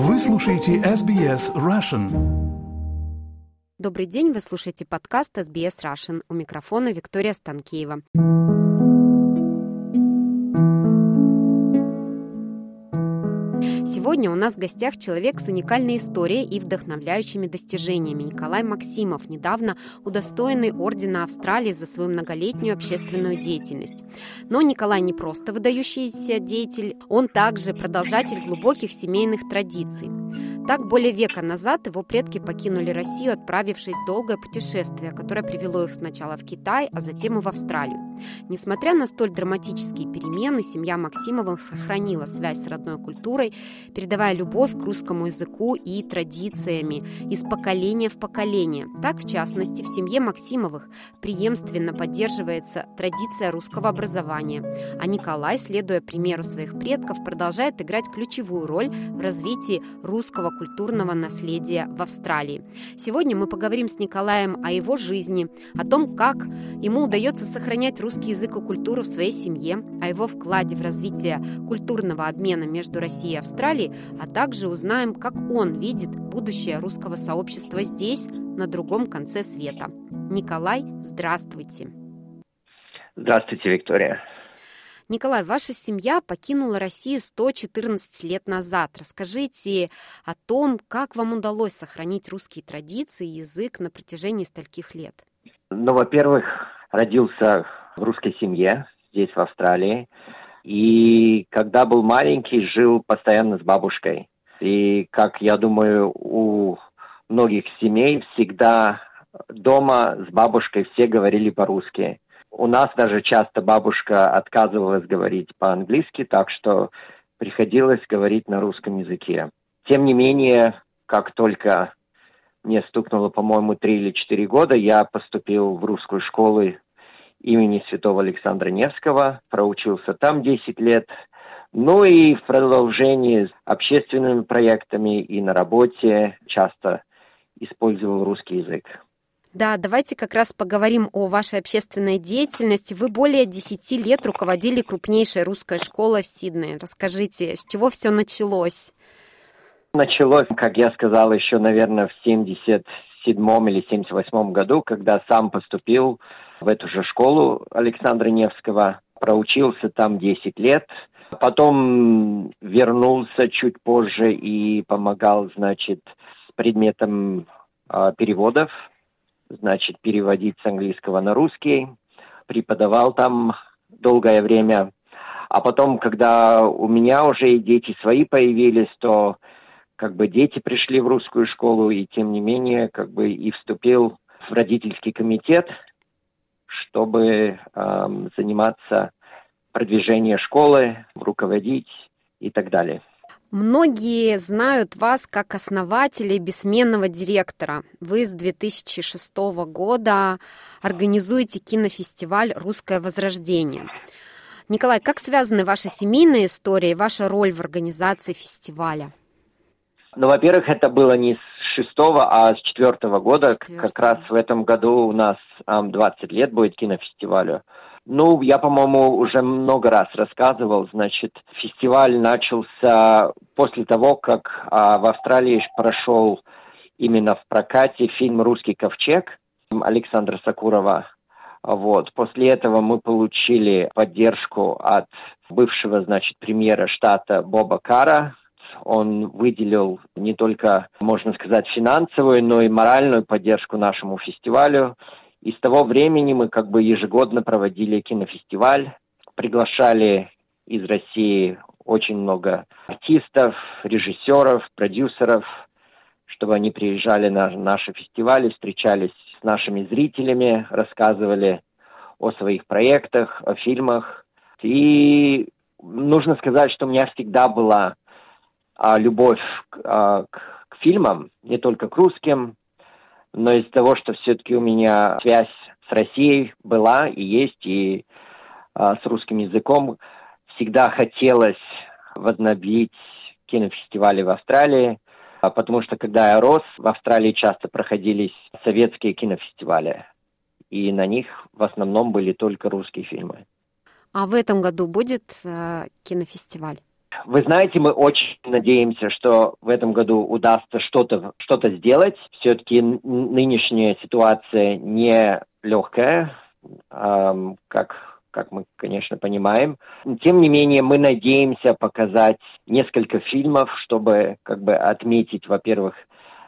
Вы слушаете SBS Russian. Добрый день, вы слушаете подкаст SBS Russian. У микрофона Виктория Станкеева. Сегодня у нас в гостях человек с уникальной историей и вдохновляющими достижениями Николай Максимов, недавно удостоенный Ордена Австралии за свою многолетнюю общественную деятельность. Но Николай не просто выдающийся деятель, он также продолжатель глубоких семейных традиций. Так, более века назад его предки покинули Россию, отправившись в долгое путешествие, которое привело их сначала в Китай, а затем и в Австралию. Несмотря на столь драматические перемены, семья Максимовых сохранила связь с родной культурой, передавая любовь к русскому языку и традициями из поколения в поколение. Так, в частности, в семье Максимовых преемственно поддерживается традиция русского образования, а Николай, следуя примеру своих предков, продолжает играть ключевую роль в развитии русского культурного наследия в Австралии. Сегодня мы поговорим с Николаем о его жизни, о том, как ему удается сохранять русский язык и культуру в своей семье, о его вкладе в развитие культурного обмена между Россией и Австралией, а также узнаем, как он видит будущее русского сообщества здесь, на другом конце света. Николай, здравствуйте. Здравствуйте, Виктория. Николай, ваша семья покинула Россию 114 лет назад. Расскажите о том, как вам удалось сохранить русские традиции и язык на протяжении стольких лет. Ну, во-первых, родился в русской семье здесь, в Австралии. И когда был маленький, жил постоянно с бабушкой. И, как я думаю, у многих семей всегда дома с бабушкой все говорили по-русски. У нас даже часто бабушка отказывалась говорить по-английски, так что приходилось говорить на русском языке. Тем не менее, как только мне стукнуло, по-моему, три или четыре года, я поступил в русскую школу имени святого Александра Невского, проучился там 10 лет, ну и в продолжении с общественными проектами и на работе часто использовал русский язык. Да, давайте как раз поговорим о вашей общественной деятельности. Вы более 10 лет руководили крупнейшей русской школой в Сиднее. Расскажите, с чего все началось? Началось, как я сказал, еще, наверное, в 77 или 78 году, когда сам поступил в эту же школу Александра Невского, проучился там 10 лет, потом вернулся чуть позже и помогал, значит, с предметом э, переводов значит, переводить с английского на русский. Преподавал там долгое время. А потом, когда у меня уже и дети свои появились, то как бы дети пришли в русскую школу, и тем не менее, как бы и вступил в родительский комитет, чтобы эм, заниматься продвижением школы, руководить и так далее. Многие знают вас как основателя и бессменного директора. Вы с 2006 года организуете кинофестиваль «Русское возрождение». Николай, как связаны ваша семейная история и ваша роль в организации фестиваля? Ну, во-первых, это было не с шестого, а с четвертого года. Как раз в этом году у нас um, 20 лет будет кинофестивалю. Ну, я, по-моему, уже много раз рассказывал. Значит, фестиваль начался после того, как а, в Австралии прошел именно в прокате фильм «Русский ковчег» Александра Сакурова. Вот. После этого мы получили поддержку от бывшего, значит, премьера штата Боба Кара. Он выделил не только, можно сказать, финансовую, но и моральную поддержку нашему фестивалю. И с того времени мы как бы ежегодно проводили кинофестиваль, приглашали из России очень много артистов, режиссеров, продюсеров, чтобы они приезжали на наши фестивали, встречались с нашими зрителями, рассказывали о своих проектах, о фильмах. И нужно сказать, что у меня всегда была а, любовь к, а, к, к фильмам, не только к русским, но из-за того, что все-таки у меня связь с Россией была и есть, и а, с русским языком, всегда хотелось возобновить кинофестивали в Австралии, а, потому что когда я рос, в Австралии часто проходились советские кинофестивали, и на них в основном были только русские фильмы. А в этом году будет э, кинофестиваль? Вы знаете, мы очень надеемся, что в этом году удастся что-то что сделать. Все-таки нынешняя ситуация не легкая, эм, как как мы, конечно, понимаем. Тем не менее, мы надеемся показать несколько фильмов, чтобы как бы отметить, во-первых,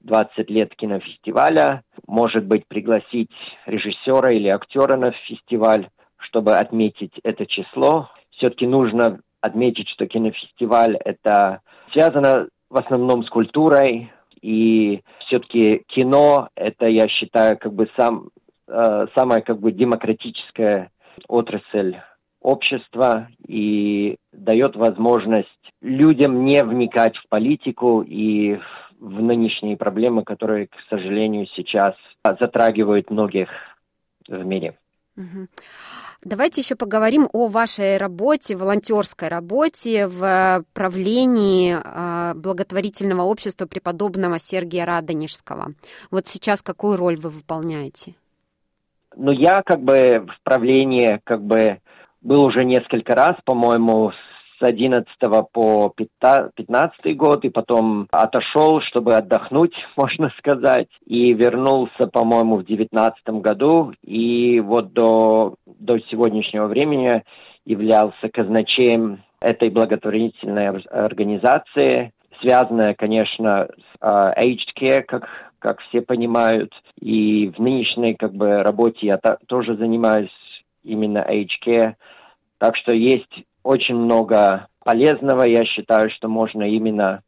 20 лет кинофестиваля, может быть, пригласить режиссера или актера на фестиваль, чтобы отметить это число. Все-таки нужно отметить, что кинофестиваль это связано в основном с культурой, и все-таки кино это, я считаю, как бы сам, э, самая как бы демократическая отрасль общества и дает возможность людям не вникать в политику и в нынешние проблемы, которые, к сожалению, сейчас затрагивают многих в мире. Давайте еще поговорим о вашей работе, волонтерской работе в правлении а, благотворительного общества преподобного Сергия Радонежского. Вот сейчас какую роль вы выполняете? Ну, я как бы в правлении как бы был уже несколько раз, по-моему, с 11 по 15 год, и потом отошел, чтобы отдохнуть, можно сказать, и вернулся, по-моему, в 19 году, и вот до, до сегодняшнего времени являлся казначеем этой благотворительной организации, связанная, конечно, с aged care, как, как все понимают, и в нынешней как бы работе я та, тоже занимаюсь именно aged care, так что есть очень много полезного. Я считаю, что можно именно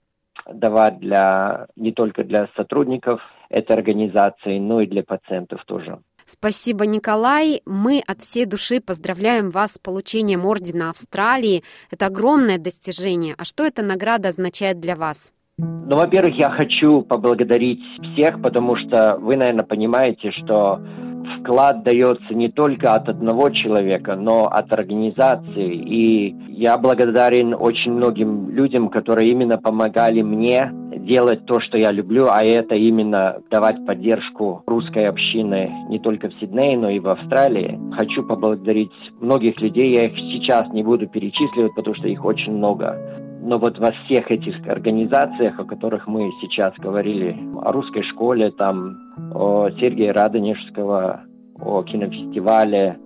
давать для не только для сотрудников этой организации, но и для пациентов тоже. Спасибо, Николай. Мы от всей души поздравляем вас с получением Ордена Австралии. Это огромное достижение. А что эта награда означает для вас? Ну, во-первых, я хочу поблагодарить всех, потому что вы, наверное, понимаете, что вклад дается не только от одного человека, но от организации. И я благодарен очень многим людям, которые именно помогали мне делать то, что я люблю, а это именно давать поддержку русской общины не только в Сиднее, но и в Австралии. Хочу поблагодарить многих людей, я их сейчас не буду перечисливать, потому что их очень много. Но вот во всех этих организациях, о которых мы сейчас говорили, о русской школе, там, о Сергее Радонежского, о кинофестивале,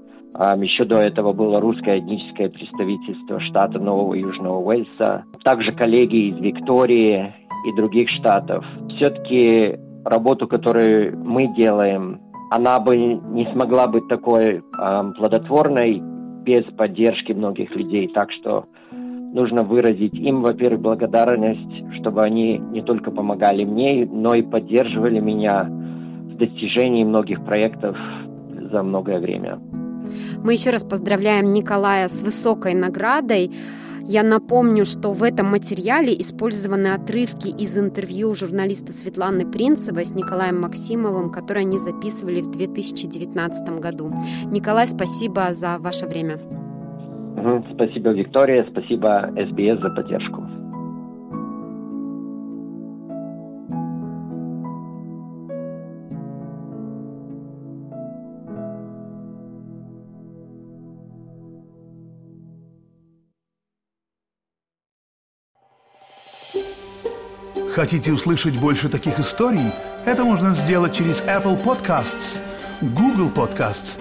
еще до этого было русское этническое представительство штата Нового Южного Уэльса, также коллеги из Виктории и других штатов. Все-таки работу, которую мы делаем, она бы не смогла быть такой э, плодотворной без поддержки многих людей. Так что нужно выразить им, во-первых, благодарность, чтобы они не только помогали мне, но и поддерживали меня в достижении многих проектов за многое время. Мы еще раз поздравляем Николая с высокой наградой. Я напомню, что в этом материале использованы отрывки из интервью журналиста Светланы Принцевой с Николаем Максимовым, которые они записывали в 2019 году. Николай, спасибо за ваше время. Спасибо, Виктория. Спасибо, СБС, за поддержку. Хотите услышать больше таких историй? Это можно сделать через Apple Podcasts, Google Podcasts,